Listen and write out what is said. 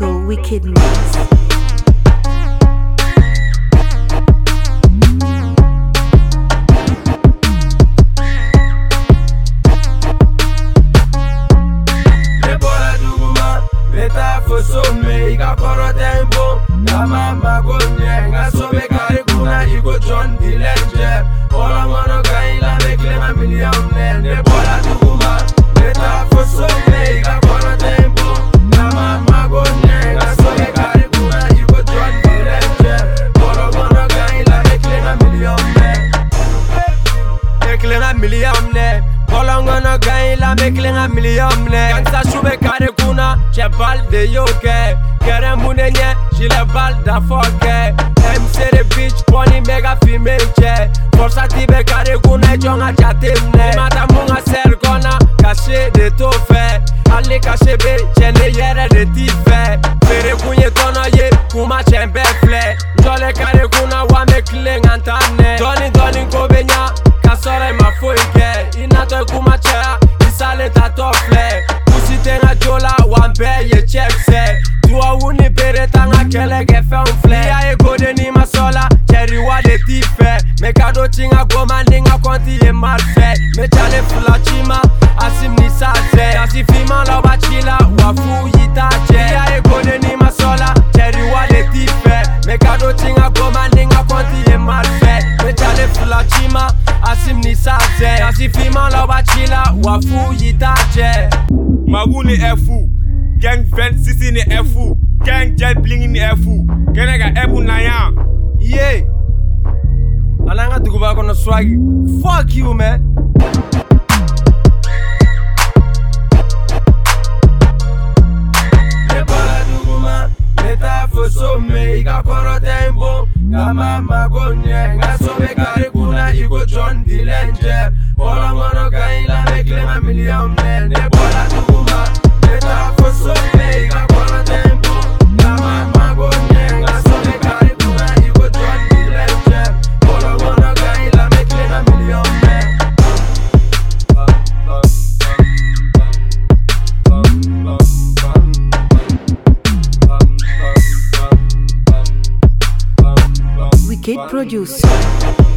magical wickedness. Jenga miliamle Kansa shube kare kuna Che bal de yoke. Kere mune nye Jile bal da foke MC the bitch Pony mega female che Forsa tibe kare kuna Chonga chatimne Mata munga sel kona Kashe de tofe. Ale kashe be Chene yere de tife. Fere kunye tono ye Kuma chembe fle la wa n bɛɛ ye cɛkisɛ tubabu ni bere t'an ka kɛlɛkɛfɛnw filɛ n'i y'a ye gode ni ma sɔla cɛriwa de t'i fɛ mɛ ka do ci n ka goma ni n ka kɔnti ye marifɛ mɛ cale fila ci ma asim ni sazɛ dasi finman la b'a ci la wa fu y'i ta cɛ n'i y'a ye gode ni ma sɔla cɛriwa de t'i fɛ mɛ ka do ci n ka goma ni n ka kɔnti ye marifɛ mɛ cale fila ci ma asim ni sazɛ dasi finman la b'a ci la wa fu Gang Van Sisi in the FU. Gang Jet Bling in the FU. Kena ka Ebu Naya. Yeah. Ananga dukuba kono swaggy. Fuck you, man. sommeyi ka kɔrɔ tɛ n bon nka ma mago ɲɛ nka so bɛ kari kunna i ko jɔn dilɛn jɛ bɔlɔnkɔnɔ ka ɲi lamɛn tilema miliyɔn mɛ ne bɔ. Kid Producer.